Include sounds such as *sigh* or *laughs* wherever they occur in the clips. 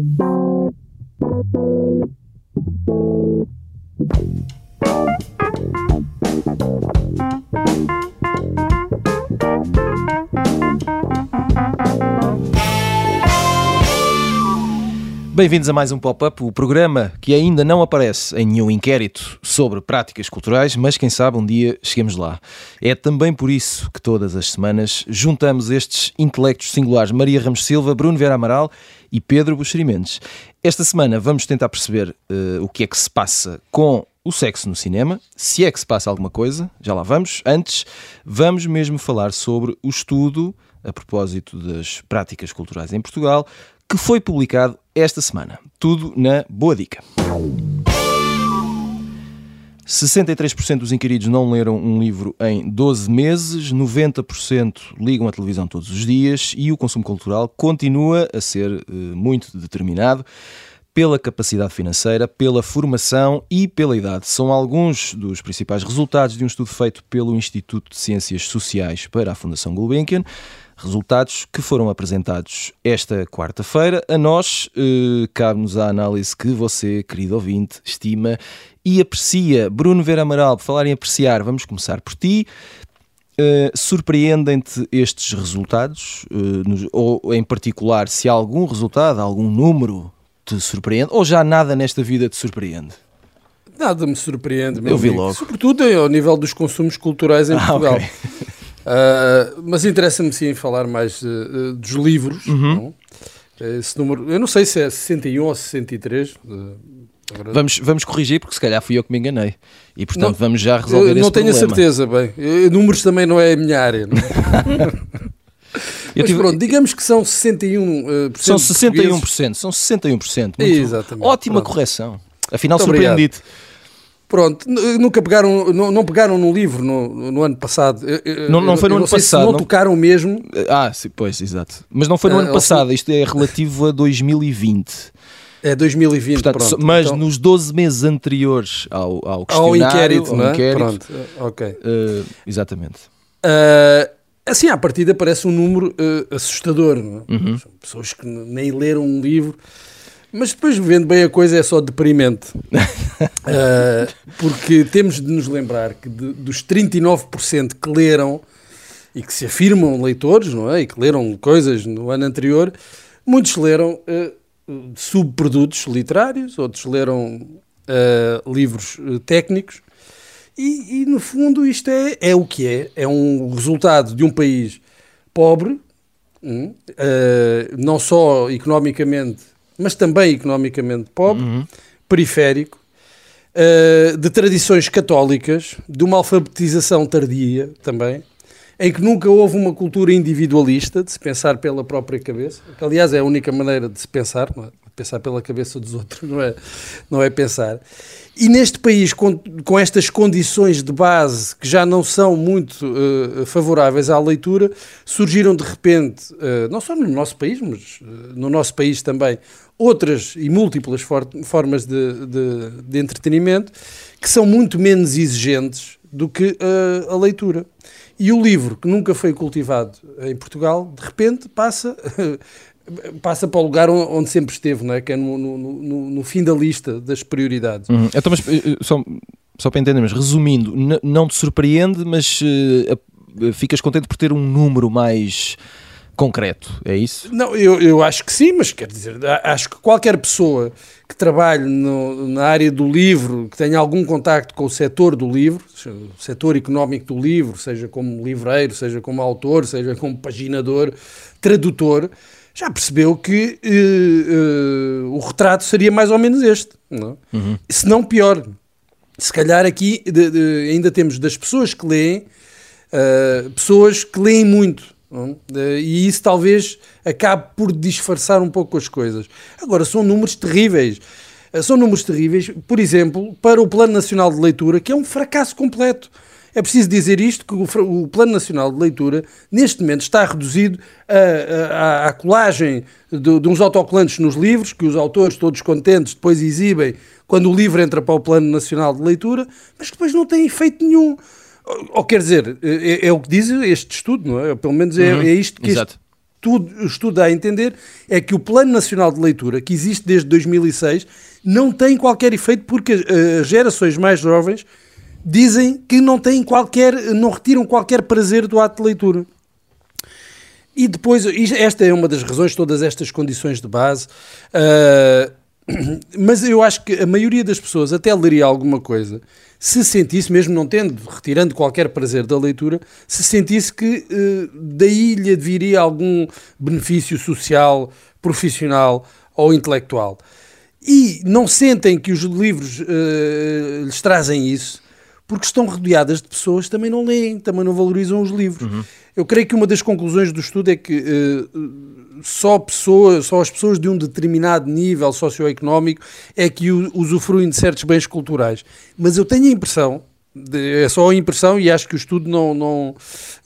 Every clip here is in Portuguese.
Thank you. Bem-vindos a mais um Pop-Up, o programa que ainda não aparece em nenhum inquérito sobre práticas culturais, mas quem sabe um dia cheguemos lá. É também por isso que todas as semanas juntamos estes intelectos singulares Maria Ramos Silva, Bruno Vera Amaral e Pedro Buxerimentos. Esta semana vamos tentar perceber uh, o que é que se passa com o sexo no cinema, se é que se passa alguma coisa, já lá vamos. Antes, vamos mesmo falar sobre o estudo a propósito das práticas culturais em Portugal, que foi publicado esta semana. Tudo na Boa Dica. 63% dos inquiridos não leram um livro em 12 meses, 90% ligam a televisão todos os dias e o consumo cultural continua a ser uh, muito determinado pela capacidade financeira, pela formação e pela idade. São alguns dos principais resultados de um estudo feito pelo Instituto de Ciências Sociais para a Fundação Gulbenkian. Resultados que foram apresentados esta quarta-feira. A nós, eh, cabe-nos a análise que você, querido ouvinte, estima e aprecia. Bruno Vera Amaral, por falar em apreciar, vamos começar por ti. Uh, Surpreendem-te estes resultados? Uh, nos, ou, em particular, se algum resultado, algum número te surpreende? Ou já nada nesta vida te surpreende? Nada me surpreende. Eu vi amigo. logo. Sobretudo ao nível dos consumos culturais em ah, Portugal. Okay. *laughs* Uh, mas interessa-me sim falar mais uh, dos livros. Uhum. Esse número, eu não sei se é 61 ou 63. Uh, agora... vamos, vamos corrigir, porque se calhar fui eu que me enganei. E portanto não, vamos já resolver esse Não tenho a certeza, bem. Números também não é a minha área. *laughs* Mas tive... pronto, digamos que são 61%. São 61%, são 61%. Muito Exatamente. Ótima pronto. correção. Afinal, surpreendido. Pronto, nunca pegaram, não, não, pegaram no livro no, no ano passado. Não, não foi no ano passado. não, tocaram mesmo. Ah, sim, pois, exato. Mas não foi no uh, ano passado, isto é relativo a 2020. É 2020, Portanto, pronto. Mas então... nos 12 meses anteriores ao, ao. Ao inquérito, ao não é? Inquérito, pronto, ok. Uh, exatamente. Uh, assim, à partida parece um número uh, assustador, não é? Uhum. São pessoas que nem leram um livro mas depois, vendo bem a coisa, é só deprimente. *laughs* uh, porque temos de nos lembrar que de, dos 39% que leram e que se afirmam leitores, não é? E que leram coisas no ano anterior, muitos leram uh, subprodutos literários, outros leram uh, livros técnicos. E, e, no fundo, isto é, é o que é. É um resultado de um país pobre, hum, não só economicamente mas também economicamente pobre, uhum. periférico, uh, de tradições católicas, de uma alfabetização tardia também, em que nunca houve uma cultura individualista de se pensar pela própria cabeça, que aliás é a única maneira de se pensar, não é? pensar pela cabeça dos *laughs* outros, não é, não é pensar. E neste país, com, com estas condições de base que já não são muito uh, favoráveis à leitura, surgiram de repente, uh, não só no nosso país, mas uh, no nosso país também, outras e múltiplas for formas de, de, de, entretenimento que são muito menos exigentes do que a leitura. E o livro, que nunca foi cultivado em Portugal, de repente passa *laughs* passa para o lugar onde sempre esteve, não é? que é no, no, no, no fim da lista das prioridades. Uhum. Então, mas, eh, só, só para entendermos, resumindo, não te surpreende, mas uh, ficas contente por ter um número mais concreto, é isso? Não, eu, eu acho que sim, mas quer dizer, acho que qualquer pessoa que trabalhe no, na área do livro, que tenha algum contacto com o setor do livro, o setor económico do livro, seja como livreiro, seja como autor, seja como paginador, tradutor, já percebeu que uh, uh, o retrato seria mais ou menos este, não? É? Uhum. se não pior. Se calhar aqui de, de, ainda temos das pessoas que leem, uh, pessoas que leem muito. É? E isso talvez acabe por disfarçar um pouco as coisas. Agora, são números terríveis. São números terríveis, por exemplo, para o Plano Nacional de Leitura, que é um fracasso completo. É preciso dizer isto, que o, Plano Nacional de Leitura, neste momento, está reduzido à colagem de, de, uns autocolantes nos livros, que os autores, todos contentes, depois exibem quando o livro entra para o Plano Nacional de Leitura, mas que depois não tem efeito nenhum. Ou, ou quer dizer, é, é, o que diz este estudo, não é? Pelo menos é, uhum, é isto que este, tudo, o estudo dá a entender é que o Plano Nacional de Leitura, que existe desde 2006, não tem qualquer efeito porque as gerações mais jovens dizem que não têm qualquer, não retiram qualquer prazer do ato de leitura. E depois, esta é uma das razões, todas estas condições de base, uh, *clears throat* mas eu acho que a maioria das pessoas até leria alguma coisa se sentisse, mesmo não tendo, retirando qualquer prazer da leitura, se sentisse que uh, daí lhe viria algum benefício social, profissional ou intelectual. E não sentem que os livros uh, lhes trazem isso, porque estão rodeadas de pessoas que também não leem, também não valorizam os livros. Uhum. Eu creio que uma das conclusões do estudo é que uh, só, pessoas, só as pessoas de um determinado nível socioeconómico é que usufruem de certos bens culturais. Mas eu tenho a impressão, é só a impressão e acho que o estudo não, não,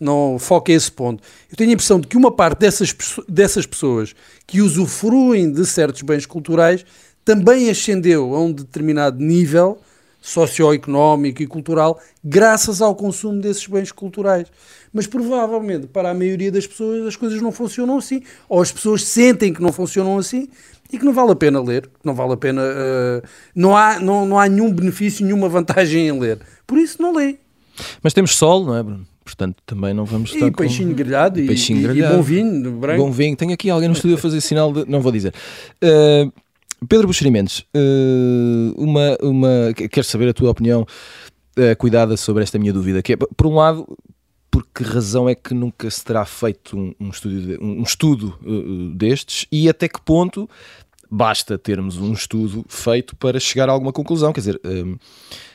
não foca esse ponto. Eu tenho a impressão de que uma parte dessas, dessas pessoas que usufruem de certos bens culturais também ascendeu a um determinado nível socioeconómico e cultural graças ao consumo desses bens culturais. Mas provavelmente para a maioria das pessoas as coisas não funcionam assim, ou as pessoas sentem que não funcionam assim e que não vale a pena ler, que não vale a pena, uh, não, há, não, não há nenhum benefício, nenhuma vantagem em ler. Por isso não lê. Mas temos sol, não é, Bruno? Portanto, também não vamos estar e peixinho com... grelhado e, peixinho grelhado. e bom vinho branco. Bom vinho. Tenho aqui alguém no estúdio a fazer sinal de... Não vou dizer. Uh, Pedro Buxerimentos, eh, uma, uma, quero saber a tua opinião uh, cuidada sobre esta minha dúvida, que é, por um lado, por que razão é que nunca se terá feito um, um estudo, de, um estudo uh, destes e até que ponto basta termos um estudo feito para chegar a alguma conclusão? Quer dizer, uh,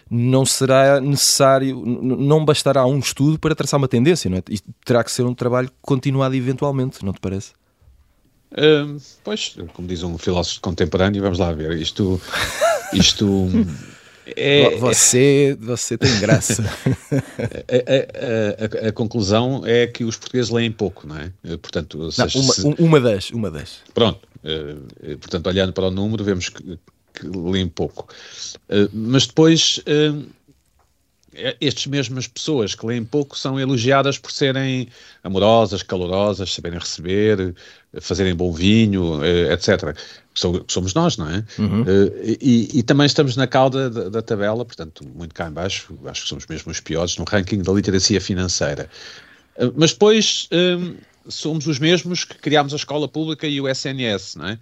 não será necessário, não bastará um estudo para traçar uma tendência, não é? E terá que ser um trabalho continuado eventualmente, não te parece? Pois, como diz um filósofo contemporâneo, vamos lá ver, isto. isto *laughs* é, você, você tem graça. *laughs* a, a, a, a, conclusão é que os portugueses leem pouco, não é? Portanto, não, uma, se, uma das, uma das. Pronto, uh, portanto, olhando para o número, vemos que, que leem pouco. Uh, mas depois. Uh, estas mesmas pessoas que leem pouco são elogiadas por serem amorosas, calorosas, saberem receber, fazerem bom vinho, eh, etc. Somos nós, não é? Uhum. Eh, e, e, também estamos na cauda da, da, tabela, portanto, muito cá embaixo, acho que somos mesmo os piores no ranking da literacia financeira. Eh, mas depois somos os mesmos que criámos a escola pública e o SNS, não é?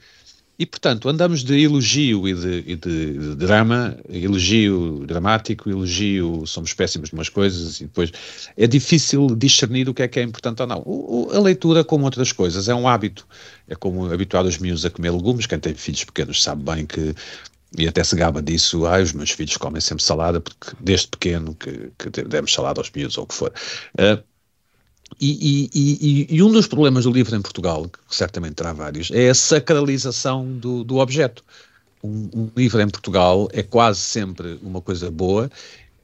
E, portanto, andamos de elogio e de, e de, de, drama, elogio dramático, elogio, somos péssimos de umas coisas, e depois é difícil discernir o que é que é importante ou não. O, o, a leitura, como outras coisas, é um hábito. É como habituar os miúdos a comer legumes. Quem tem filhos pequenos sabe bem que e até se gaba disso, ah, os meus filhos comem sempre salada, porque desde pequeno que, que demos salada aos miúdos ou o que for. Uh, e, e, e, um dos problemas do livro em Portugal, que certamente terá vários, é a sacralização do, do objeto. Um, um, livro em Portugal é quase sempre uma coisa boa,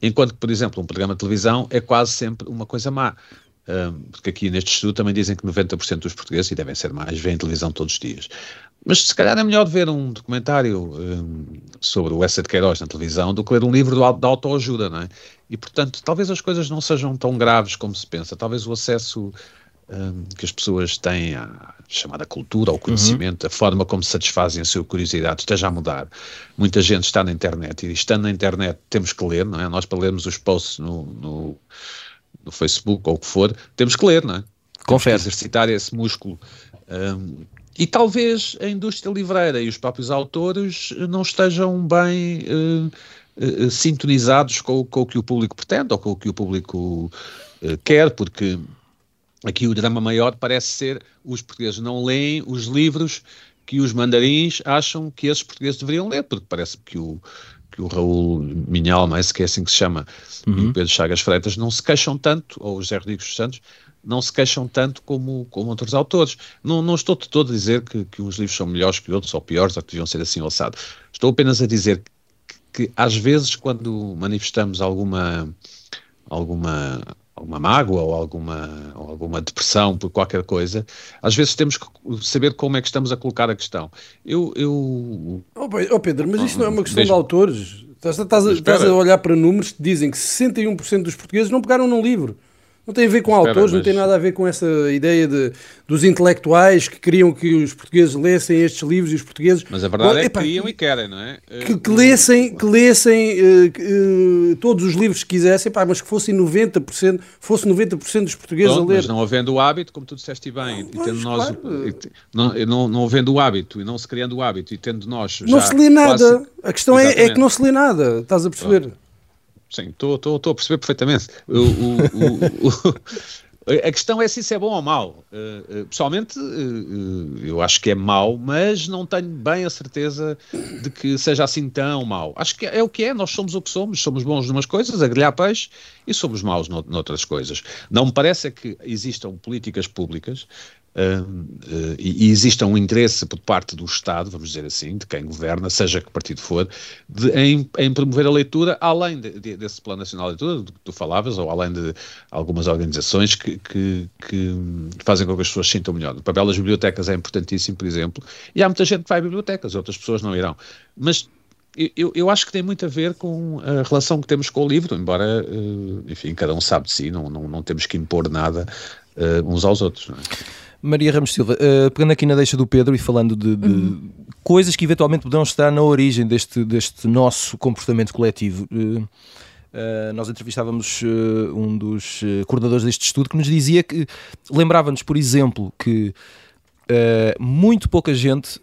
enquanto que, por exemplo, um programa de televisão é quase sempre uma coisa má. Um, porque aqui neste estudo também dizem que 90% dos portugueses, e devem ser mais, veem televisão todos os dias. Mas se calhar é melhor ver um documentário um, sobre o Essa de Queiroz na televisão do que ler um livro de autoajuda, não é? E, portanto, talvez as coisas não sejam tão graves como se pensa. Talvez o acesso um, que as pessoas têm à chamada cultura, ao conhecimento, uhum. a forma como satisfazem a sua curiosidade esteja a mudar. Muita gente está na internet e estando na internet temos que ler, não é? Nós para lermos os posts no, no, no Facebook ou o que for, temos que ler, não é? Confere. exercitar esse músculo. Um, e talvez a indústria livreira e os próprios autores não estejam bem uh, uh, sintonizados com, com, o que o público pretende ou com o que o público uh, quer, porque aqui o drama maior parece ser os portugueses não leem os livros que os mandarins acham que esses portugueses deveriam ler, porque parece que o, que o Raul Minhalma, esse que é assim que se chama, uhum. e o Pedro Chagas Freitas não se queixam tanto, ou o José Rodrigues Santos, não se queixam tanto como, como outros autores. Não, não estou de todo a dizer que, que uns livros são melhores que outros, ou piores, ou que deviam ser assim alçados. Estou apenas a dizer que, que, às vezes, quando manifestamos alguma, alguma, alguma mágoa ou alguma, ou alguma depressão por qualquer coisa, às vezes temos que saber como é que estamos a colocar a questão. Eu. eu... Oh, Pedro, mas isto não é uma questão de autores. Estás, estás, estás a olhar para números que dizem que 61% dos portugueses não pegaram num livro. Não tem a ver com Espera, autores, mas... não tem nada a ver com essa ideia de, dos intelectuais que queriam que os portugueses lessem estes livros e os portugueses. Mas a verdade é que queriam e querem, não é? Que, que lessem, que lessem uh, uh, todos os livros que quisessem, pá, mas que fossem 90%, fosse 90% dos portugueses Pronto, a ler. Mas não havendo o hábito, como tu disseste bem, e tendo nós. Claro. Não, não, não havendo o hábito e não se criando o hábito e tendo nós. Não se lê nada. Quase... A questão é, é, que não se lê nada, estás a perceber? Pronto. Sim, estou a perceber perfeitamente. O, o, o, a questão é se isso é bom ou mau. Uh, pessoalmente, uh, eu acho que é mau, mas não tenho bem a certeza de que seja assim tão mau. Acho que é o que é, nós somos o que somos, somos bons numas coisas, a grelhar peixe, e somos maus noutras coisas. Não me parece é que existam políticas públicas Uh, uh, e, exista um interesse por parte do Estado, vamos dizer assim, de quem governa, seja que partido for, de, em, em, promover a leitura, além de, de, desse Plano Nacional de Leitura, do que tu falavas, ou além de algumas organizações que, que, que, fazem com que as pessoas se sintam melhor. O papel das bibliotecas é importantíssimo, por exemplo, e há muita gente que vai a bibliotecas, outras pessoas não irão. Mas eu, eu, acho que tem muito a ver com a relação que temos com o livro, embora, uh, enfim, cada um sabe de si, não, não, não temos que impor nada uns aos outros. Não é? Maria Ramos Silva, uh, pegando aqui na deixa do Pedro e falando de, de uhum. coisas que eventualmente poderão estar na origem deste, deste nosso comportamento coletivo. Uh, uh, nós entrevistávamos um dos coordenadores deste estudo que nos dizia que lembrava-nos, por exemplo, que muito pouca gente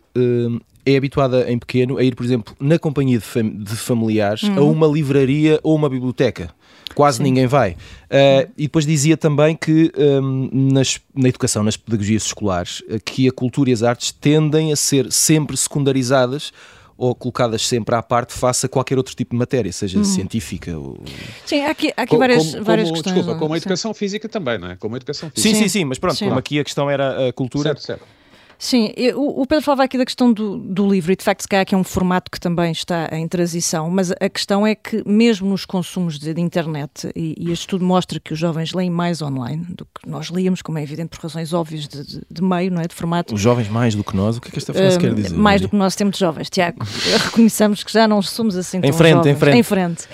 é habituada em pequeno a ir, por exemplo, na companhia de, fam de familiares uhum. a uma livraria ou uma biblioteca quase Sim. ninguém vai. Uh, e depois dizia também que um, nas, na educação, nas pedagogias escolares, uh, que a cultura e as artes tendem a ser sempre secundarizadas ou colocadas sempre à parte face a qualquer outro tipo de matéria, seja uhum. científica ou... Sim, há aqui, há aqui várias, como, várias como, questões. Desculpa, como a educação sim. física também, não é? Como a educação física. Sim, sim, sim, mas pronto, sim. como aqui a questão era a cultura... Certo, certo. Sim, o Pedro falava aqui da questão do, do livro e de facto se calhar que é um formato que também está em transição, mas a questão é que mesmo nos consumos de, de internet, e, e, este estudo mostra que os jovens leem mais online do que nós líamos, como é evidente por razões óbvias de, de, de meio, não é? De formato. Os jovens mais do que nós, o que é que esta frase uh, quer dizer? Mais do que nós temos jovens, Tiago. *laughs* reconheçamos que já não somos assim tão em frente, jovens. Em frente, em frente.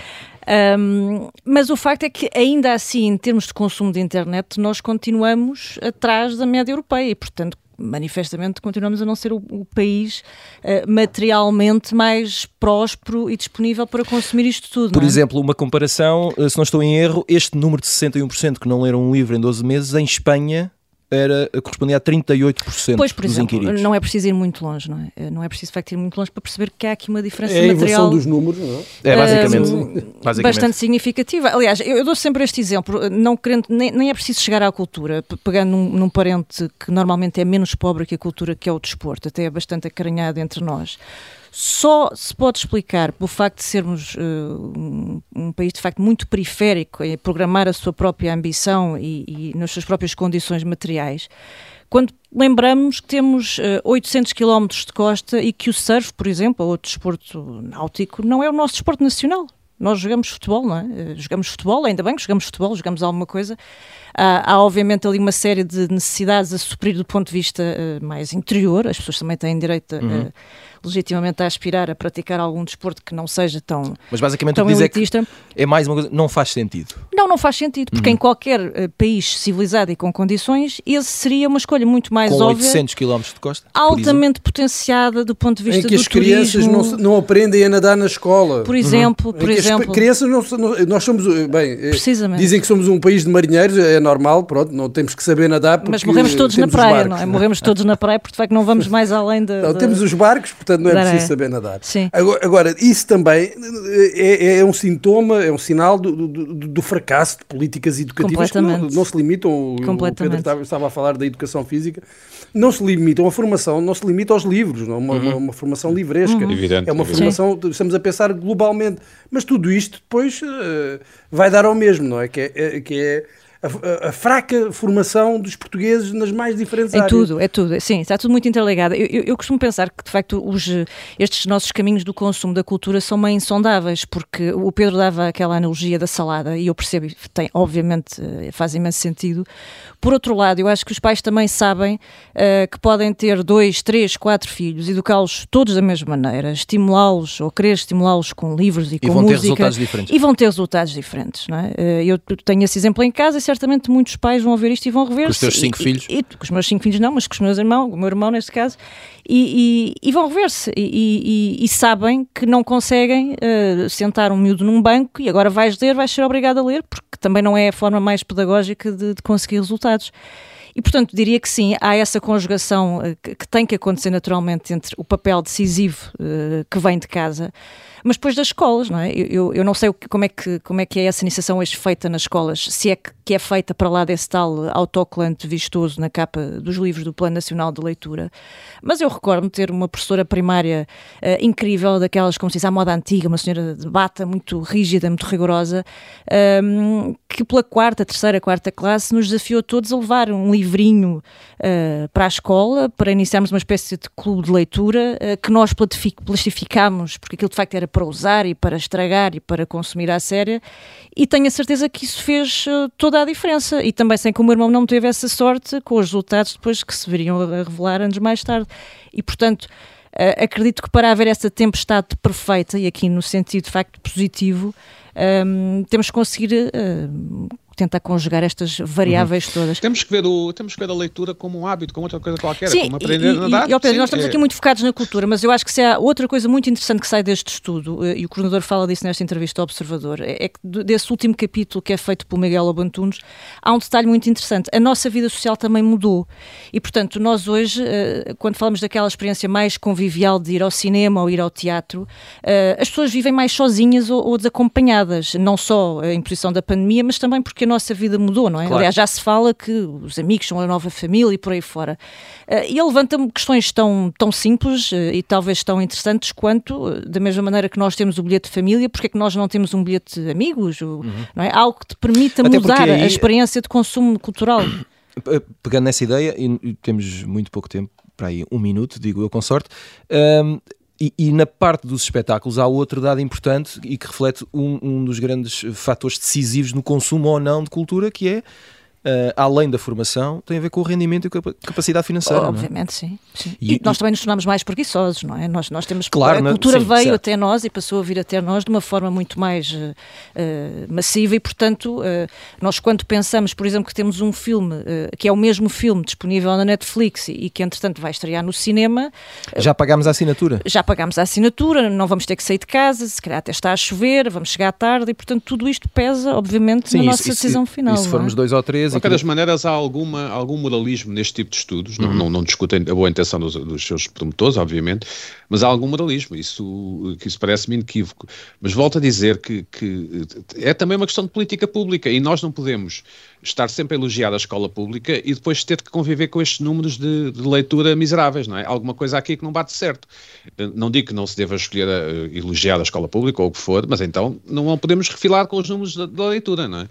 Um, mas o facto é que, ainda assim, em termos de consumo de internet, nós continuamos atrás da média europeia e, portanto, manifestamente continuamos a não ser o, o país uh, materialmente mais próspero e disponível para consumir isto tudo. Por é? exemplo, uma comparação, eh, se não estou em erro, este número de 61% que não leram um livro em 12 meses, em Espanha era, correspondia a 38% pois, por dos exemplo, inquiridos. Não é preciso ir muito longe, não é? Eh, não é preciso, facto, ir muito longe para perceber que há aqui uma diferença é material... É a dos números, não é? É, basicamente, um, basicamente. Bastante significativa. Aliás, eu, eu, dou sempre este exemplo, não querendo, nem, nem é preciso chegar à cultura, pegando num, num, parente que normalmente é menos pobre que a cultura, que é o desporto, até é bastante acarinhado entre nós só se pode explicar pelo facto de sermos uh, um, um, país de facto muito periférico em programar a sua própria ambição e, e nas suas próprias condições materiais, quando lembramos que temos uh, 800 km de costa e que o surf, por exemplo, ou outro desporto náutico, não é o nosso desporto nacional. Nós jogamos futebol, não é? Uh, jogamos futebol, ainda bem que jogamos futebol, jogamos alguma coisa. Há, há, obviamente ali uma série de necessidades a suprir do ponto de vista uh, mais interior, as pessoas também têm direito a. Uhum legitimamente a aspirar a praticar algum desporto que não seja tão Mas basicamente tão o que diz é que é mais uma coisa, não faz sentido. Não, não faz sentido, porque uhum. em qualquer uh, país civilizado e com condições, esse seria uma escolha muito mais com óbvia. 800 km de costa? Altamente potenciada do ponto de vista em que as crianças não, não, aprendem a nadar na escola. Por exemplo, uhum. por exemplo. As crianças, não, nós somos, eh, bem, eh, Precisamente. dizem que somos um país de marinheiros, é normal, pronto, não temos que saber nadar Mas morremos todos na praia, barcos, não é? Morremos todos na praia, porque de facto não vamos *laughs* mais além de... Não, temos os barcos, portanto não é preciso saber nadar. Sim. Agora, agora, isso também é, é, um sintoma, é um sinal do, do, do fracasso de políticas educativas que não, não, se limitam. O Pedro estava, estava, a falar da educação física, não se limitam a formação, não se limita aos livros, não é uma, uhum. uma, uma formação livresca. Uhum. Evidente, é uma evidente. formação, estamos a pensar globalmente. Mas tudo isto depois uh, vai dar ao mesmo, não é? Que é, é que é a, a, fraca formação dos portugueses nas mais diferentes é áreas. É tudo, é tudo. Sim, está tudo muito interligado. Eu, eu, eu, costumo pensar que, de facto, os, estes nossos caminhos do consumo da cultura são meio insondáveis, porque o Pedro dava aquela analogia da salada, e eu percebo, tem, obviamente, eh, faz imenso sentido. Por outro lado, eu acho que os pais também sabem uh, que podem ter dois, três, quatro filhos, educá-los todos da mesma maneira, estimulá-los ou querer estimulá-los com livros e, e com vão música. Ter resultados diferentes. E vão ter resultados diferentes. Não é? Uh, eu tenho esse exemplo em casa, certamente muitos pais vão ver isto e vão rever. Com os teus cinco e, filhos? E, e, com os meus cinco filhos não, mas com os meus irmãos, o meu irmão neste caso, e, e vão rever-se e, sabem que não conseguem uh, sentar um miúdo num banco e agora vais ler, vais ser obrigado a ler, porque também não é a forma mais pedagógica de, de conseguir resultados. Estados. E, portanto, diria que sim, há essa conjugação uh, que, tem que acontecer naturalmente entre o papel decisivo uh, que vem de casa mas depois das escolas, não é? Eu, eu não sei como é, que, como é que é essa iniciação hoje feita nas escolas, se é que, é feita para lá desse tal autocolante vistoso na capa dos livros do Plano Nacional de Leitura, mas eu recordo-me ter uma professora primária uh, incrível, daquelas, como se diz, à moda antiga, uma senhora de bata muito rígida, muito rigorosa, um, ehm, que pela quarta, terceira, quarta classe nos desafiou todos a levar um livrinho uh, para a escola, para iniciarmos uma espécie de clube de leitura uh, que nós plastificámos, porque aquilo de facto era para usar e para estragar e para consumir à séria, e tenho a certeza que isso fez uh, toda a diferença. E também sem que o meu irmão não teve essa sorte com os resultados depois que se veriam a revelar anos mais tarde. E portanto. Uh, acredito que para haver essa tempestade perfeita, e aqui no sentido de facto positivo, um, ehm, temos que conseguir uh, tentar conjugar estas variáveis uhum. todas. Temos que, ver o, temos que ver a leitura como um hábito, como outra coisa qualquer, Sim, como aprender e, a nadar. E, e, Pedro, nós estamos é... aqui muito focados na cultura, mas eu acho que se há outra coisa muito interessante que sai deste estudo, eh, e o coordenador fala disso nesta entrevista ao Observador, é, é que desse último capítulo que é feito pelo Miguel Abantunes, há um detalhe muito interessante. A nossa vida social também mudou. E, portanto, nós hoje, eh, quando falamos daquela experiência mais convivial de ir ao cinema ou ir ao teatro, eh, as pessoas vivem mais sozinhas ou desacompanhadas, não só em posição da pandemia, mas também porque a nossa vida mudou não é? Claro. Aliás, já se fala que os amigos são a nova família e por aí fora. Uh, e ele levanta-me questões tão, tão simples uh, e talvez tão interessantes quanto, uh, da mesma maneira que nós temos o bilhete de família, porque é que nós não temos um bilhete de amigos? Ou, uhum. não é? Algo que te permita Até mudar aí... a experiência de consumo cultural. *coughs* Pegando nessa ideia, e temos muito pouco tempo, para aí um minuto, digo eu com sorte, um, e, e, na parte dos espetáculos há outro dado importante e que reflete um, um dos grandes fatores decisivos no consumo ou não de cultura, que é uh, além da formação, tem a ver com o rendimento e com a capacidade financeira. Oh, obviamente, é? sim. sim. E, e, nós também nos tornamos mais preguiçosos, não é? Nós, nós temos. Claro, a cultura sim, veio certo. até nós e passou a vir até nós de uma forma muito mais uh, massiva e, portanto, uh, nós quando pensamos, por exemplo, que temos um filme que é o mesmo filme disponível na Netflix e, e que, entretanto, vai estrear no cinema. Já pagámos a assinatura? Já pagámos a assinatura, não vamos ter que sair de casa, se calhar até está a chover, vamos chegar tarde e, portanto, tudo isto pesa, obviamente, sim, na nossa decisão final. E se formos é? dois ou três de qualquer das maneiras, há alguma, algum moralismo neste tipo de estudos. Uhum. Não, não, não, discutem a boa intenção dos, dos, seus promotores, obviamente, mas há algum moralismo. Isso, isso parece-me inequívoco. Mas volto a dizer que, que é também uma questão de política pública e nós não podemos estar sempre a elogiar a escola pública e depois ter que conviver com estes números de, de leitura miseráveis, não é? Alguma coisa aqui que não bate certo. Não digo que não se deva escolher a, elogiar a escola pública ou o que for, mas então não podemos refilar com os números da, da leitura, não é?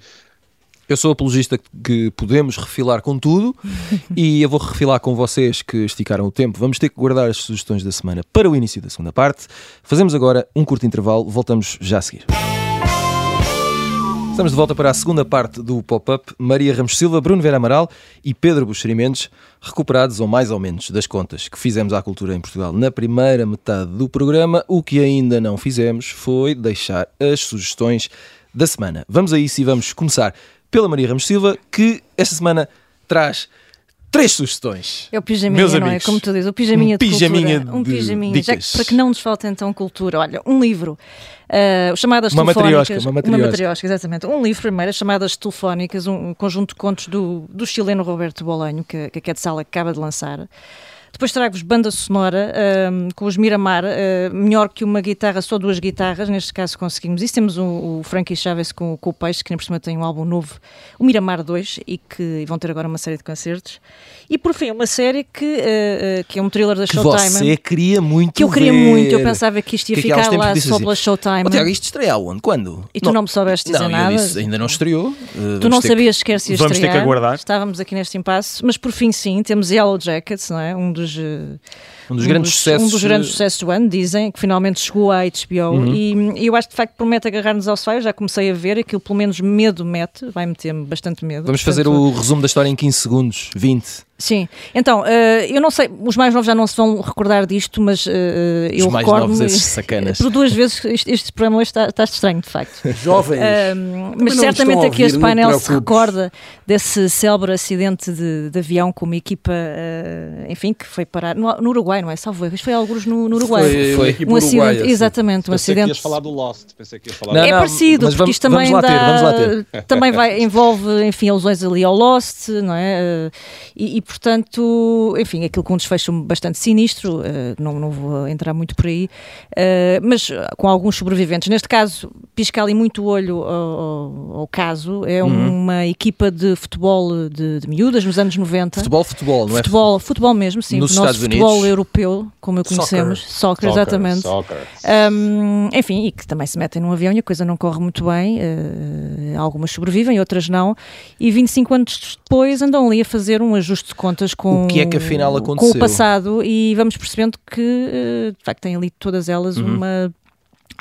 Eu sou apologista que podemos refilar com tudo *laughs* e eu vou refilar com vocês que esticaram o tempo. Vamos ter que guardar as sugestões da semana para o início da segunda parte. Fazemos agora um curto intervalo, voltamos já a seguir. Estamos de volta para a segunda parte do pop-up. Maria Ramos Silva, Bruno Vera Amaral e Pedro Buxerimentos, recuperados ou mais ou menos das contas que fizemos à cultura em Portugal na primeira metade do programa. O que ainda não fizemos foi deixar as sugestões da semana. Vamos a isso e vamos começar pela Maria Ramos Silva, que esta semana traz três sugestões. É o pijaminha, Meus não é? Como tu dizes, o pijaminha um de pijaminha cultura. Um pijaminha, já que, para que não nos falte então cultura. Olha, um livro, uh, chamadas uma telefónicas. Matriosca, uma matriosca. Uma matriosca, exatamente. Um livro primeiro, chamadas telefónicas, um, um conjunto de contos do, do chileno Roberto Bolanho, que, que a Cat Sala acaba de lançar. Depois trago-vos banda sonora um, com os Miramar, uh, melhor que uma guitarra, só duas guitarras, neste caso conseguimos isso. Temos o, o Frankie Chaves com, com o Peixe, que na por cima tem um álbum novo, o Miramar 2, e que vão ter agora uma série de concertos. E por fim, uma série que, uh, uh, que é um thriller da que Showtime. Você queria muito Que eu queria ver. muito, eu pensava que isto ia que ficar lá só assim, pela Showtime. Oh, Tiago, isto estreia onde? Quando? E tu não, não me soubeste dizer não, nada? Disse, ainda não estreou. Uh, tu não sabias que, se ia Vamos estrear. ter que aguardar. Estávamos aqui neste impasse, mas por fim sim, temos Yellow Jackets, não é? Um dos je, Um dos grandes sucessos. Um dos grandes sucessos do ano, dizem, que finalmente chegou à HBO. Uhum. E, e, eu acho que de facto promete agarrar-nos ao sofá. Eu já comecei a ver aquilo, pelo menos medo mete, vai meter-me bastante medo. Vamos portanto... fazer o resumo da história em 15 segundos, 20. Sim, então, uh, eu não sei, os mais novos já não se vão recordar disto, mas uh, eu os mais recordo novos, esses sacanas. *laughs* Por duas vezes este, este programa hoje está, está estranho, de facto. Jovens. Uh, mas certamente aqui este painel se recorda desse célebre acidente de, de avião com uma equipa, enfim, que foi parar no, no Uruguai, não é? Salvo erro, foi alguns no, no Uruguai. Foi, foi. Um acidente, assim. exatamente, um Pensei acidente. Que ias falar do Lost. Pensei que ias falar não, do... É não, parecido, porque vamos, isto também vamos dá, ter, vamos lá ter. *laughs* também vai, envolve, enfim, alusões ali ao Lost, não é? e, e portanto enfim, aquilo com um desfecho bastante sinistro, uh, não, não vou entrar muito por aí, uh, mas com alguns sobreviventes. Neste caso, pisca ali muito o olho ao, ao caso, é uhum. uma equipa de futebol de, de, miúdas nos anos 90. Futebol, futebol, não é? Futebol, futebol mesmo, sim. Nos nosso Estados futebol Unidos. europeu, como o conhecemos. Soccer, soccer, exatamente. Soccer. Um, enfim, e que também se metem num avião e a coisa não corre muito bem. Uh, algumas sobrevivem, outras não. E 25 anos depois andam ali a fazer um ajuste de contas com o que é que afinal aconteceu? com o passado e vamos percebendo que eh, de facto têm ali todas elas uhum. uma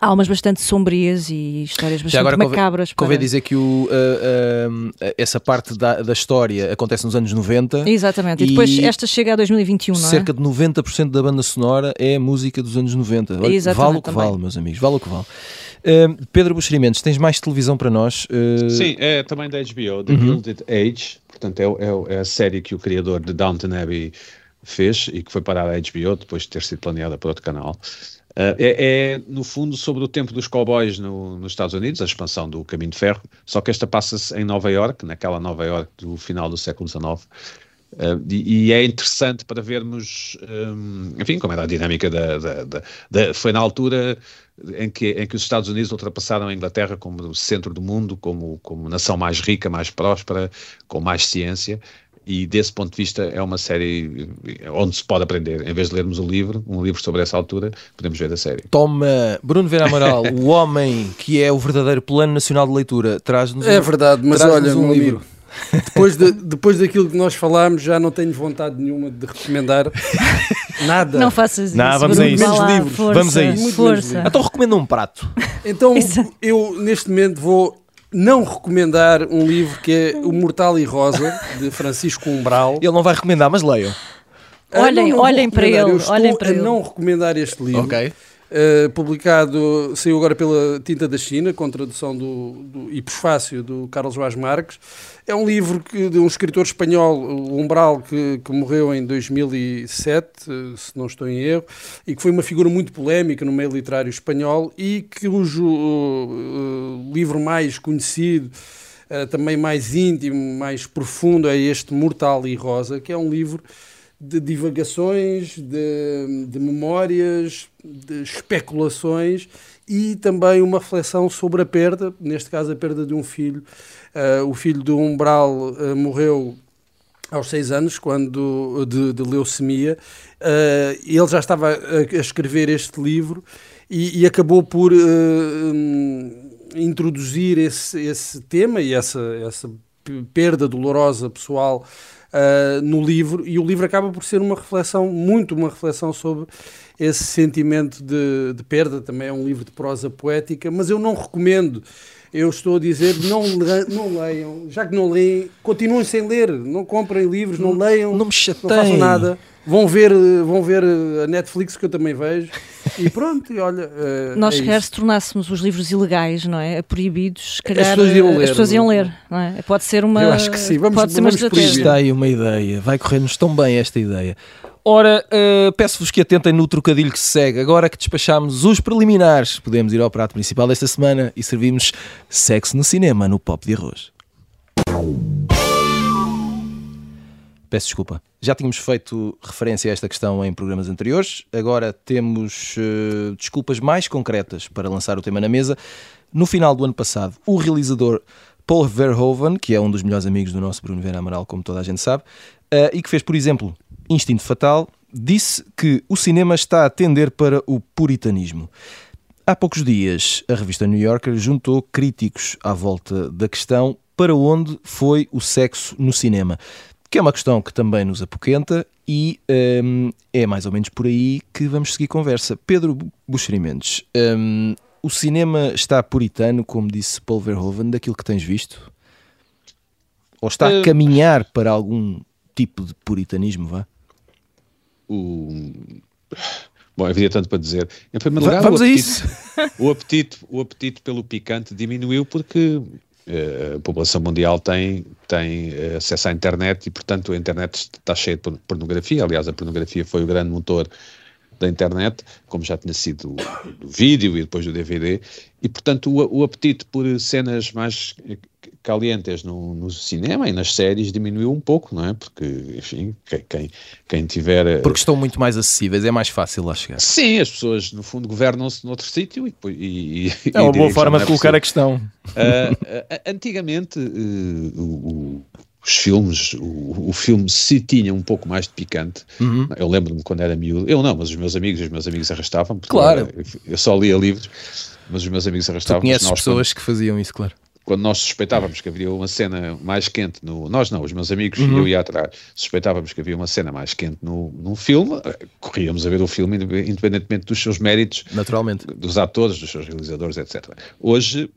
almas bastante sombrias e histórias bastante agora, macabras. Convém para... dizer que o, uh, uh, essa parte da, da, história acontece nos anos 90. Exatamente, e, e depois esta chega a 2021, não é? Cerca de 90% da banda sonora é música dos anos 90. Olha, Exatamente, vale o que também. vale, meus amigos, vale o que vale. Uh, Pedro Buxerimentos, tens mais televisão para nós? Sim, é também da HBO, The uhum. Gilded Age. Portanto, é, é, é a série que o criador de Downton Abbey fez e que foi parar à HBO depois de ter sido planeada por outro canal. Uh, é, é, no fundo, sobre o tempo dos cowboys no, nos Estados Unidos, a expansão do caminho de ferro, só que esta passa-se em Nova York, naquela Nova York do final do século XIX. Uh, e, e, é interessante para vermos, um, enfim, como era a dinâmica da, da, da, da, Foi na altura em que, em que os Estados Unidos ultrapassaram a Inglaterra como centro do mundo, como, como nação mais rica, mais próspera, com mais ciência, e desse ponto de vista é uma série onde se pode aprender. Em vez de lermos o livro, um livro sobre essa altura, podemos ver a série. Toma, Bruno Vera Amaral, *laughs* o homem que é o verdadeiro plano nacional de leitura, traz-nos É um, verdade, mas olha, um livro. Amigo, depois, de, *laughs* depois daquilo que nós falámos, já não tenho vontade nenhuma de recomendar nada. Não faças isso. Não, vamos a isso. Menos livros. Força, vamos a isso. Força. Então recomendo um prato. Então eu, neste momento, vou não recomendar um livro que é O Mortal e Rosa, de Francisco Umbral. Ele não vai recomendar, mas leiam. Olhem, não, não olhem para ele. Eu estou olhem para a ele. não recomendar este livro. Ok. Uh, publicado, saiu agora pela Tinta da China, com tradução do, do, e prefácio do Carlos Vaz Marques. É um livro que, de um escritor espanhol, o Umbral, que, que morreu em 2007, se não estou em erro, e que foi uma figura muito polémica no meio literário espanhol e cujo uh, livro mais conhecido, uh, também mais íntimo, mais profundo, é este Mortal e Rosa, que é um livro de divagações, de, de, memórias, de especulações e também uma reflexão sobre a perda, neste caso a perda de um filho. Uh, o filho do Umbral uh, morreu aos seis anos, quando de, de leucemia. Uh, ele já estava a, a escrever este livro e, e acabou por um, introduzir esse, esse tema e essa, essa perda dolorosa pessoal uh, no livro, e o livro acaba por ser uma reflexão, muito uma reflexão sobre esse sentimento de, de perda. Também é um livro de prosa poética, mas eu não recomendo. Eu estou a dizer, não, não leiam, já que não leem, continuem sem ler, não comprem livros, não leiam, não, me não façam nada. Vão ver, vão ver a Netflix que eu também vejo e pronto, e olha. Uh, Nós, é isso. se tornássemos os livros ilegais, não é? Proibidos, se calhar. As pessoas iam ler. As pessoas iam ler, não é? Pode ser uma. Eu acho que sim, vamos, pode ser vamos uma. Está aí uma ideia, vai correr-nos tão bem esta ideia. Ora, uh, peço-vos que atentem no trocadilho que se segue. Agora que despachámos os preliminares, podemos ir ao prato principal desta semana e servimos sexo no cinema, no Pop de Arroz. Peço desculpa. Já tínhamos feito referência a esta questão em programas anteriores. Agora temos uh, desculpas mais concretas para lançar o tema na mesa. No final do ano passado, o realizador Paul Verhoeven, que é um dos melhores amigos do nosso Bruno Vera Amaral, como toda a gente sabe, uh, e que fez, por exemplo, Instinto Fatal, disse que o cinema está a tender para o puritanismo. Há poucos dias, a revista New Yorker juntou críticos à volta da questão para onde foi o sexo no cinema. Que é uma questão que também nos apoquenta e um, é mais ou menos por aí que vamos seguir conversa. Pedro Buxerimentos, um, o cinema está puritano, como disse Paul Verhoeven, daquilo que tens visto? Ou está a eh, caminhar para algum tipo de puritanismo, vá? O... Bom, havia tanto para dizer. Em primeiro lugar, Vamos o apetite, a isso. *laughs* O apetite, o apetite pelo picante diminuiu porque a população mundial tem, tem uh, acesso à internet e, portanto, a internet está cheia de pornografia. Aliás, a pornografia foi o grande motor da internet, como já tinha sido do vídeo e depois do DVD, e portanto o, o apetite por cenas mais calientes no, no, cinema e nas séries diminuiu um pouco, não é? Porque, enfim, quem, quem tiver. Eh, Porque estão muito mais acessíveis, é mais fácil lá chegar. Sim, as pessoas, no fundo, governam-se noutro sítio e, e, e, É uma boa forma de colocar a questão. Uh, uh, antigamente, uh, o, os filmes, o, o, filme se tinha um pouco mais de picante. Uhum. Eu lembro-me quando era miúdo, eu não, mas os meus amigos, os meus amigos arrastavam. Claro. Eu, eu, só lia livros, mas os meus amigos arrastavam. Tu conheces pessoas quando, que faziam isso, claro. Quando nós suspeitávamos que havia uma cena mais quente no. Nós não, os meus amigos uhum. e eu ia atrás, suspeitávamos que havia uma cena mais quente no, num filme, corríamos a ver o filme independentemente dos seus méritos. Naturalmente. Dos atores, dos seus realizadores, etc. Hoje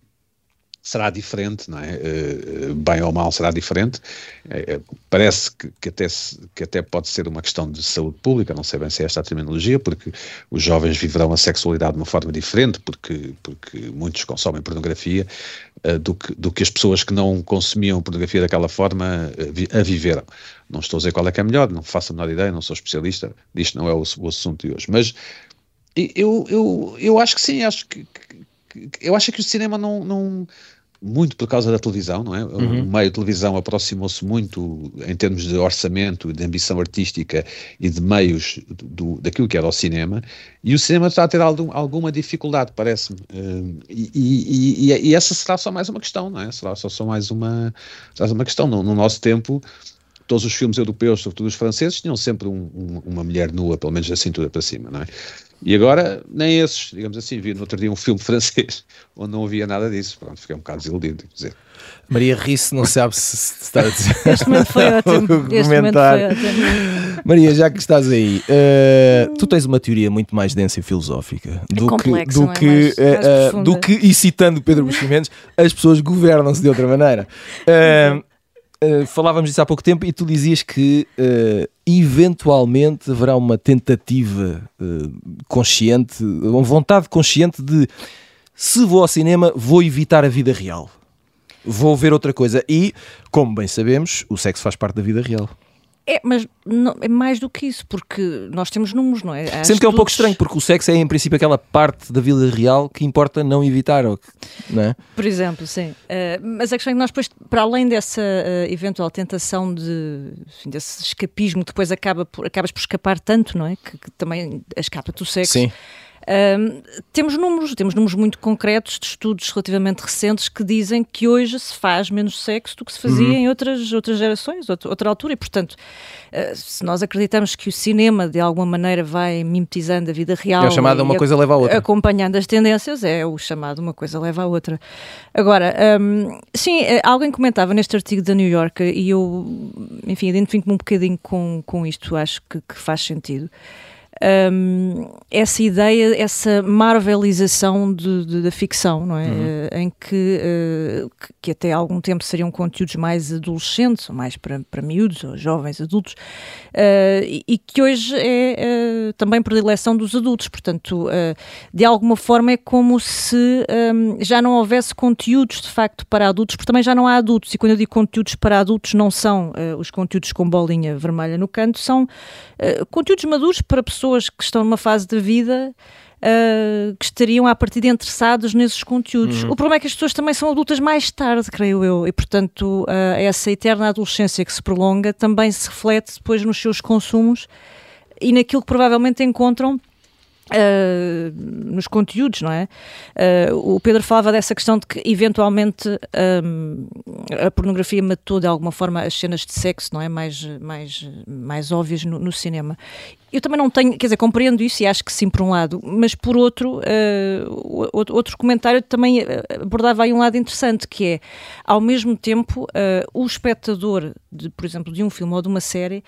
será diferente, não é? Uh, bem ou mal será diferente. Uh, parece que, que, até que até pode ser uma questão de saúde pública, não sei bem se é esta a terminologia, porque os jovens viverão a sexualidade de uma forma diferente, porque, porque muitos consomem pornografia, do, que, do que as pessoas que não consumiam pornografia daquela forma a viveram. Não estou a dizer qual é que é melhor, não faço a menor ideia, não sou especialista, disto não é o, o assunto de hoje. Mas eu, eu, eu acho que sim, acho que, que eu acho que o cinema não, não, muito por causa da televisão, não é? Uhum. O meio de televisão aproximou-se muito em termos de orçamento, de ambição artística e de meios do, daquilo que era o cinema, e o cinema está a ter algum, alguma dificuldade, parece-me. Uh, e, e, e, e, essa será só mais uma questão, não é? Será só, só mais uma, uma questão. No, no nosso tempo, todos os filmes europeus, sobretudo os franceses, tinham sempre um, um, uma mulher nua, pelo menos da cintura para cima, não é? E agora, nem esses, digamos assim, vi no outro dia um filme *laughs* francês onde não havia nada disso. Pronto, fiquei um bocado desiludido, dizer. Maria Risse não sabe se, se está a dizer. Este momento foi *laughs* ótimo. Este momento foi ótimo. Maria, já que estás aí, uh, tu tens uma teoria muito mais densa e filosófica é do complexo, que, do, é? que, mais, mais uh, do que, e citando Pedro Buximentos, as pessoas governam-se de outra maneira. *laughs* Uh, falávamos disso há pouco tempo e tu dizias que uh, eventualmente haverá uma tentativa uh, consciente, uma vontade consciente de se vou ao cinema, vou evitar a vida real. Vou ver outra coisa. E, como bem sabemos, o sexo faz parte da vida real. É, mas não, é mais do que isso, porque nós temos números, não é? Há Sempre que é um pouco estranho, porque o sexo é em princípio aquela parte da vida real que importa não evitar, não é? Por exemplo, sim. Uh, mas a questão é que nós depois, para além dessa uh, eventual tentação de, enfim, desse escapismo que depois acaba por, acabas por escapar tanto, não é? Que, que também escapa do sexo. Sim um, temos números, temos números muito concretos de estudos relativamente recentes que dizem que hoje se faz menos sexo do que se fazia uhum. em outras, outras gerações, outra, outra altura, e portanto, uh, se nós acreditamos que o cinema de alguma maneira vai mimetizando a vida real, é o chamado uma coisa leva a outra, acompanhando as tendências, é o chamado uma coisa leva a outra. Agora, um, sim, eh, alguém comentava neste artigo da New York e eu, enfim, identifico-me um bocadinho com, com isto, acho que, que faz sentido um, essa ideia, essa marvelização de, de, da ficção, não é? Uhum. Uh, em que, uh, que, que, até há algum tempo seriam conteúdos mais adolescentes, ou mais para, para miúdos, ou jovens adultos, uh, e, e, que hoje é também predileção dos adultos. Portanto, de alguma forma é como se um, já não houvesse conteúdos de facto para adultos, porque também já não há adultos. E quando eu digo conteúdos para adultos, não são os conteúdos com bolinha vermelha no canto, são conteúdos maduros para pessoas pessoas que estão numa fase de vida uh, que estariam a partir de interessados nesses conteúdos. Uhum. O problema é que as pessoas também são adultas mais tarde, creio eu, e portanto uh, essa eterna adolescência que se prolonga também se reflete depois nos seus consumos e naquilo que provavelmente encontram Uh, nos conteúdos, não é? Uh, o Pedro falava dessa questão de que eventualmente um, a pornografia matou de alguma forma as cenas de sexo, não é? Mais, mais, mais óbvias no, no, cinema. Eu também não tenho, quer dizer, compreendo isso e acho que sim, por um lado, mas por outro, uh, outro comentário também abordava aí um lado interessante, que é, ao mesmo tempo, o espectador, de, por exemplo, de um filme ou de uma série,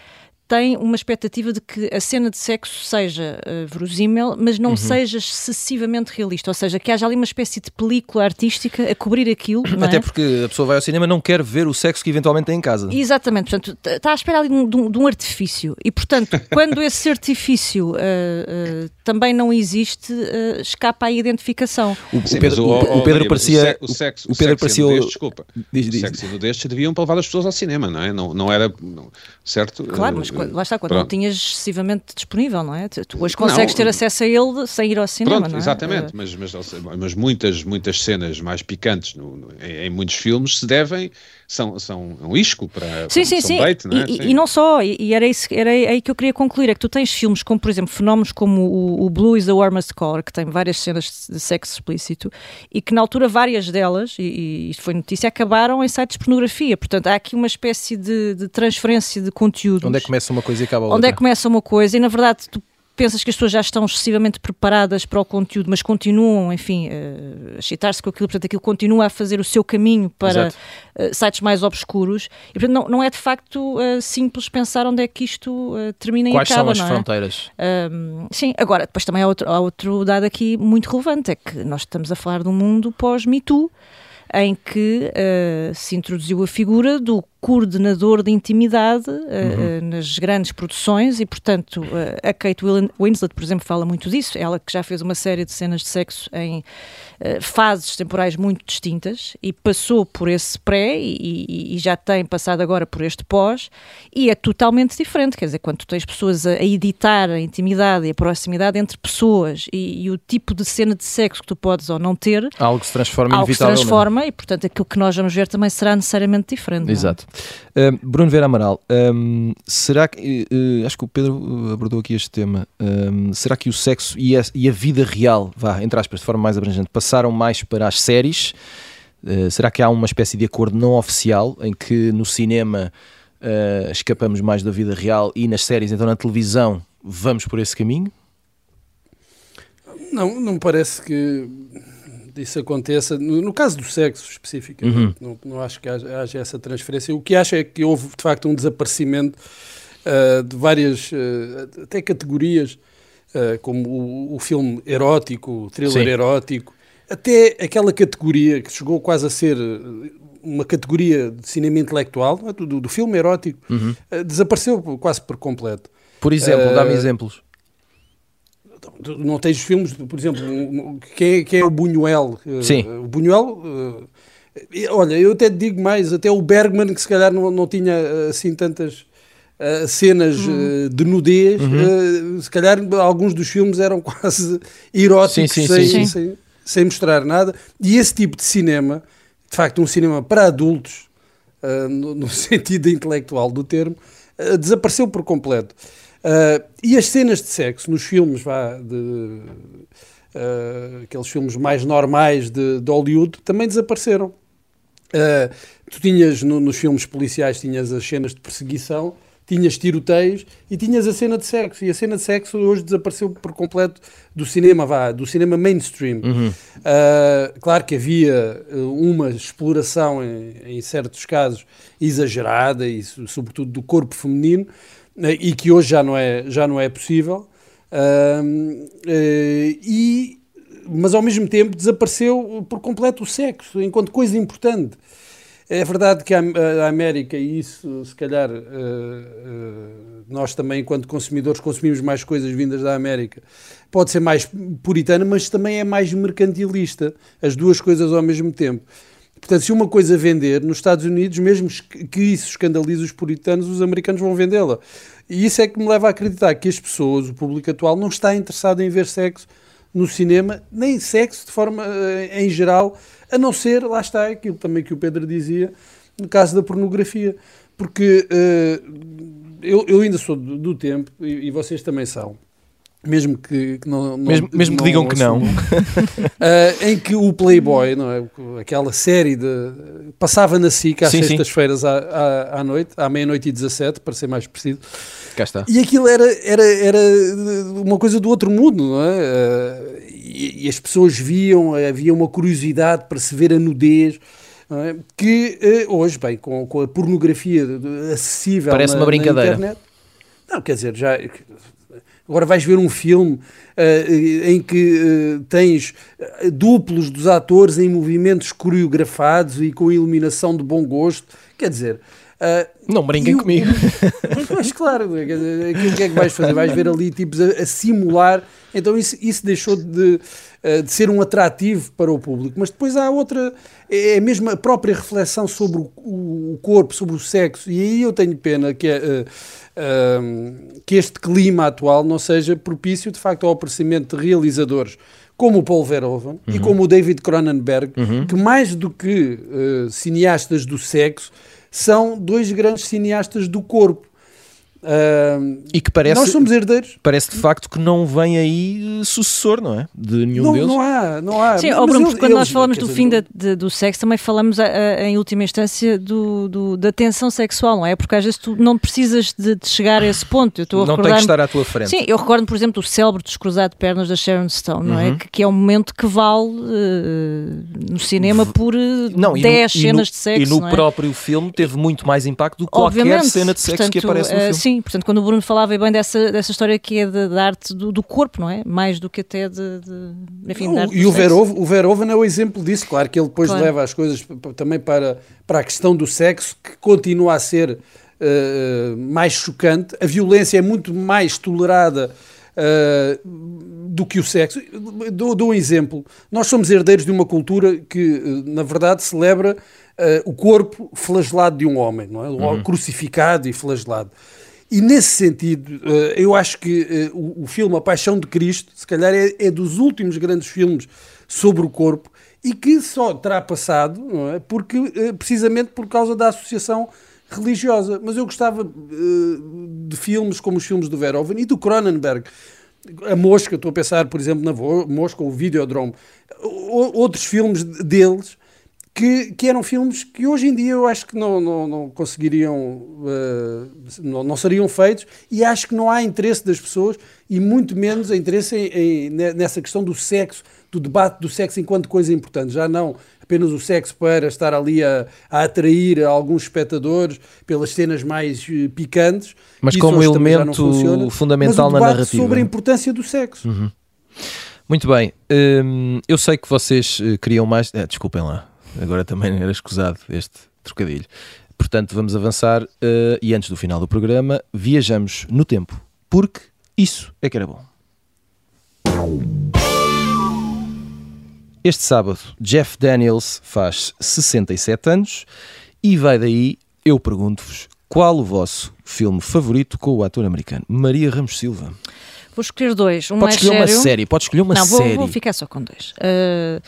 tem uma expectativa de que a cena de sexo seja uh, verosímil, mas não uhum. seja excessivamente realista, ou seja, que haja ali uma espécie de película artística a cobrir aquilo. *clears throat* Até é? porque a pessoa vai ao cinema não quer ver o sexo que eventualmente tem em casa. Exatamente, portanto, está à espera ali de um, de um artifício e, portanto, *laughs* quando esse artifício uh, uh, também não existe, escapa à identificação. O, Sim, Pedro, o, o, Pedro parecia. O sexo, o Pedro parecia. Desculpa. Diz, diz. O sexo e nudez deviam para levar as pessoas ao cinema, não é? Não, não era. Não, certo? Claro, mas lá está, quando Pronto. não tinhas excessivamente disponível, não é? Tu hoje consegues não, ter acesso a ele sem ir ao cinema, Pronto, não é? exatamente, uh... mas, mas, mas, muitas, muitas cenas mais picantes no, no, em, em, muitos filmes se devem, são, são um isco para Sim, sim, sim. Bait, não é? e, sim. e, não só, e, era, isso, era aí que eu queria concluir, é que tu tens filmes como, por exemplo, fenómenos como o, o Blue is the Warmest Color, que tem várias cenas de sexo explícito, e que na altura várias delas, e, e isto foi notícia, acabaram em sites de pornografia, portanto há aqui uma espécie de, de transferência de conteúdo. Onde é que começa uma coisa e acaba outra? Onde é que começa uma coisa e na verdade tu pensas que as pessoas já estão excessivamente preparadas para o conteúdo, mas continuam, enfim, uh, a excitar-se com aquilo, portanto, aquilo continua a fazer o seu caminho para uh, sites mais obscuros. E, portanto, não, não é de facto uh, simples pensar onde é que isto termina Quais e acaba. Quais são as é? fronteiras? sim, agora, depois também há outro, há outro dado aqui muito relevante, é que nós estamos a falar de um mundo pós-Me Too, em que se introduziu a figura do coordenador de intimidade uh, uhum. nas grandes produções e, portanto, uh, a Kate Winslet, por exemplo, fala muito disso. Ela que já fez uma série de cenas de sexo em uh, fases temporais muito distintas e passou por esse pré e, e, e, já tem passado agora por este pós e é totalmente diferente. Quer dizer, quando tu tens pessoas a, a editar a intimidade e a proximidade entre pessoas e, e, o tipo de cena de sexo que tu podes ou não ter, algo se transforma algo se transforma e, portanto, aquilo que nós vamos ver também será necessariamente diferente. É? Exato. Bruno Vera Amaral, um, será que, uh, acho que o Pedro abordou aqui este tema, um, será que o sexo e a, e a, vida real, vá, entre aspas, de forma mais abrangente, passaram mais para as séries? Uh, será que há uma espécie de acordo não oficial em que no cinema escapamos mais da vida real e nas séries, então na televisão, vamos por esse caminho? Não, não parece que isso aconteça, no, no caso do sexo especificamente, uhum. não, não acho que haja, haja, essa transferência. O que acho é que houve de facto um desaparecimento uh, de várias, uh, até categorias, uh, como o, o, filme erótico, o thriller Sim. erótico, até aquela categoria que chegou quase a ser uma categoria de cinema intelectual, é? do, do, filme erótico, uhum. desapareceu quase por completo. Por exemplo, dá-me exemplos não tens filmes, por exemplo, quem é, quem é o Buñuel? Eh, Sim. O Buñuel, eh, olha, eu até te digo mais, até o Bergman, que se calhar não, não tinha eh, assim tantas uh, cenas uh, de nudez, uhum. uh, se calhar alguns dos filmes eram *laughs* quase eróticos, sim, sim, sem, sim. Sem, sem, mostrar nada. E esse tipo de cinema, de facto, um cinema para adultos, no, no, *laughs* sentido intelectual do termo, desapareceu por completo. Uh, e as cenas de sexo nos filmes, vá, de, uh, aqueles filmes mais normais de, de Hollywood, também desapareceram. Uh, tu tinhas no, nos filmes policiais tinhas as cenas de perseguição, tinhas tiroteios e tinhas a cena de sexo. E a cena de sexo hoje desapareceu por completo do cinema, vá, do cinema mainstream. Uhum. Uh, claro que havia uma exploração, em, em, certos casos, exagerada, e sobretudo do corpo feminino, e que hoje já não é, já não é possível, uh, uh, e, mas ao mesmo tempo desapareceu por completo o sexo, enquanto coisa importante. É verdade que a, a América, e isso se calhar uh, nós também, enquanto consumidores, consumimos mais coisas vindas da América, pode ser mais puritana, mas também é mais mercantilista, as duas coisas ao mesmo tempo. Portanto, se uma coisa vender nos Estados Unidos, mesmo que isso escandalize os puritanos, os americanos vão vendê-la. E isso é que me leva a acreditar que as pessoas, o público atual, não está interessado em ver sexo no cinema, nem sexo de forma eh, em geral, a não ser, lá está aquilo também que o Pedro dizia, no caso da pornografia. Porque uh, eu, eu, ainda sou do, do tempo, e, e, vocês também são, mesmo que, que não, não, mesmo, mesmo que digam que não, uh, *laughs* em que o Playboy, não é? aquela série de passava na SIC às sextas-feiras à, à, à, noite, à meia-noite e 17, para ser mais preciso. Cá está. E aquilo era, era, era uma coisa do outro mundo, não é? Uh, e, e, as pessoas viam, havia uma curiosidade para se ver a nudez. É? Que uh, hoje, bem, com, com a pornografia acessível Parece na, uma brincadeira. Internet, não, quer dizer, já Agora vais ver um filme uh, em que uh, tens eh, duplos dos atores em movimentos coreografados e com iluminação de bom gosto. Quer dizer. Uh, não brinquem comigo. *laughs* Mas claro, o que é que vais fazer? Vais ver ali tipos a, a simular. Então isso, isso deixou de, de ser um atrativo para o público. Mas depois há outra, é mesmo a própria reflexão sobre o, o corpo, sobre o sexo. E aí eu tenho pena que é que este clima atual não seja propício, de facto, ao aparecimento de realizadores como o Paul Verhoeven uhum. e como o David Cronenberg, uhum. que mais do que uh, cineastas do sexo, são dois grandes cineastas do corpo. Uh, e que parece, nós somos herdeiros. Parece de facto que não vem aí sucessor, não é? De nenhum não, deles. Não há, não há. Sim, mas, Bruno, mas quando eles, nós falamos do dizer, fim de, do sexo, também falamos a, a, em última instância do, do, da tensão sexual, não é? Porque às vezes tu não precisas de, de chegar a esse ponto. Eu estou não tem que estar à tua frente. Sim, eu recordo, por exemplo, o célebre descruzado de pernas da Sharon Stone, não é? uhum. é? Que, que, é um momento que vale uh, no cinema por uh, não, 10 no, cenas no, de sexo. E no é? próprio filme teve muito mais impacto do que Obviamente, qualquer cena de sexo portanto, que aparece no uh, filme. Sim, portanto, quando o Bruno falava bem dessa, dessa história que é da arte do, do, corpo, não é? Mais do que até de. de enfim, não, e o Verhoeven, o Verhoeven é o exemplo disso, claro que ele depois claro. leva as coisas também para, para a questão do sexo, que continua a ser uh, mais chocante. A violência é muito mais tolerada. Uh, do que o sexo. Dou, dou, um exemplo. Nós somos herdeiros de uma cultura que, na verdade, celebra uh, o corpo flagelado de um homem, não é? Uhum. crucificado e flagelado. E nesse sentido, eh, eu acho que eh, o filme A Paixão de Cristo, se calhar, é, é dos últimos grandes filmes sobre o corpo e que só terá passado, não é? Porque, eh, precisamente por causa da associação religiosa. Mas eu gostava de filmes como os filmes do Verhoeven e do Cronenberg. A Mosca, estou a pensar, por exemplo, na Mosca, o Videodrome. Outros filmes deles que, que, eram filmes que hoje em dia eu acho que não, não, não conseguiriam, uh, não, não, seriam feitos e acho que não há interesse das pessoas e muito menos interesse em, em, nessa questão do sexo, do debate do sexo enquanto coisa importante. Já não apenas o sexo para estar ali a, a atrair alguns espectadores pelas cenas mais uh, picantes. Mas Isso como elemento fundamental na narrativa. sobre a importância do sexo. Uhum. Muito bem, hum, eu sei que vocês eh, queriam mais. Eh, desculpem lá, Agora também era escusado este trocadilho. Portanto, vamos avançar uh, e antes do final do programa, viajamos no tempo, porque isso é que era bom. Este sábado, Jeff Daniels faz 67 anos e vai daí, eu pergunto-vos, qual o vosso filme favorito com o ator americano? Maria Ramos Silva. Vou escolher dois. Um pode escolher sério. uma série, pode escolher uma Não, série. Vou, vou ficar só com dois. Uh,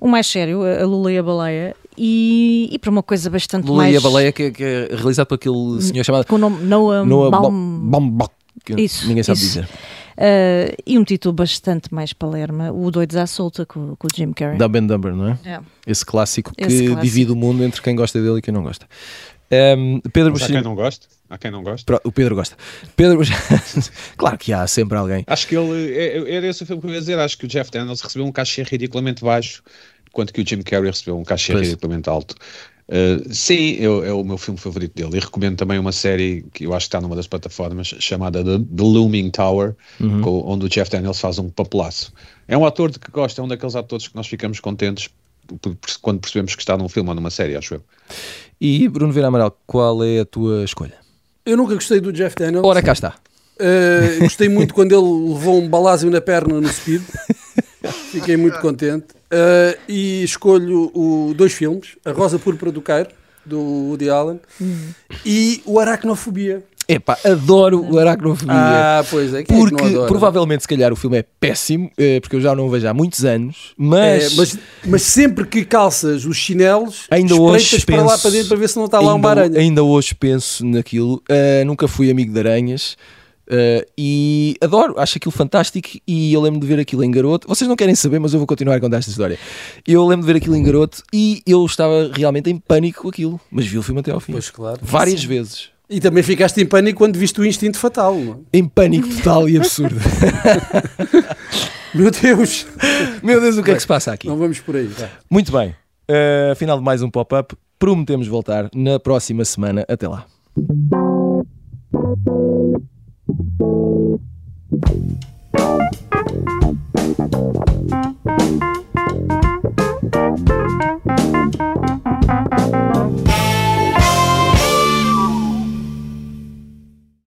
um mais sério, a Lula e a Baleia, e, e para uma coisa bastante Lula mais... Lula e a Baleia, que, que, é realizado por aquele senhor chamado... Com o nome Noah, Noah Baumbach, que isso, ninguém sabe isso. dizer. Uh, e um título bastante mais palerma, o Doidos à Solta, com, com o Jim Carrey. Dumb and Dumber, não é? é. Esse clássico que Esse clássico. divide o mundo entre quem gosta dele e quem não gosta. Um, Pedro Mas há quem não gosta? Há quem não gosta? O Pedro gosta. Pedro *laughs* Claro que há sempre alguém. Acho que ele. É, é, era esse o filme que eu ia dizer. Acho que o Jeff Daniels recebeu um cachê ridiculamente baixo, enquanto que o Jim Carrey recebeu um cachê pois. ridiculamente alto. Uh, sim, eu, é o meu filme favorito dele. E recomendo também uma série que eu acho que está numa das plataformas chamada The, The Looming Tower, uhum. com, onde o Jeff Daniels faz um papelaço. É um ator de que gosta, é um daqueles atores que nós ficamos contentes quando percebemos que está num filme ou numa série, acho eu. E Bruno Vieira Amaral, qual é a tua escolha? Eu nunca gostei do Jeff Daniels. Ora, cá está. Uh, gostei muito quando ele levou um balásio na perna no Speed. Fiquei muito contente. Uh, e escolho o, dois filmes: A Rosa Púrpura do Cairo, do Woody Allen, uhum. e o Aracnofobia. Epá, adoro o Aracnofobia. Ah, pois é. Quem porque é provavelmente, se calhar, o filme é péssimo, eh, porque eu já não o vejo há muitos anos, mas... É, mas, mas, sempre que calças os chinelos, ainda hoje penso, para lá para dentro para ver se não está lá uma aranha. Ainda hoje penso naquilo. Uh, nunca fui amigo de aranhas. Uh, e adoro, acho aquilo fantástico. E eu lembro de ver aquilo em garoto. Vocês não querem saber, mas eu vou continuar a contar esta história. Eu lembro de ver aquilo em garoto e eu estava realmente em pânico com aquilo, mas vi o filme até ao fim. Pois claro. Várias Sim. vezes. E também ficaste em pânico quando viste o instinto fatal. Não? É? Em pânico total e absurdo. *laughs* Meu Deus! Meu Deus, o que é que se passa aqui? Não vamos por aí. Vai. Muito bem. Uh, final de mais um pop-up. Prometemos voltar na próxima semana. Até lá.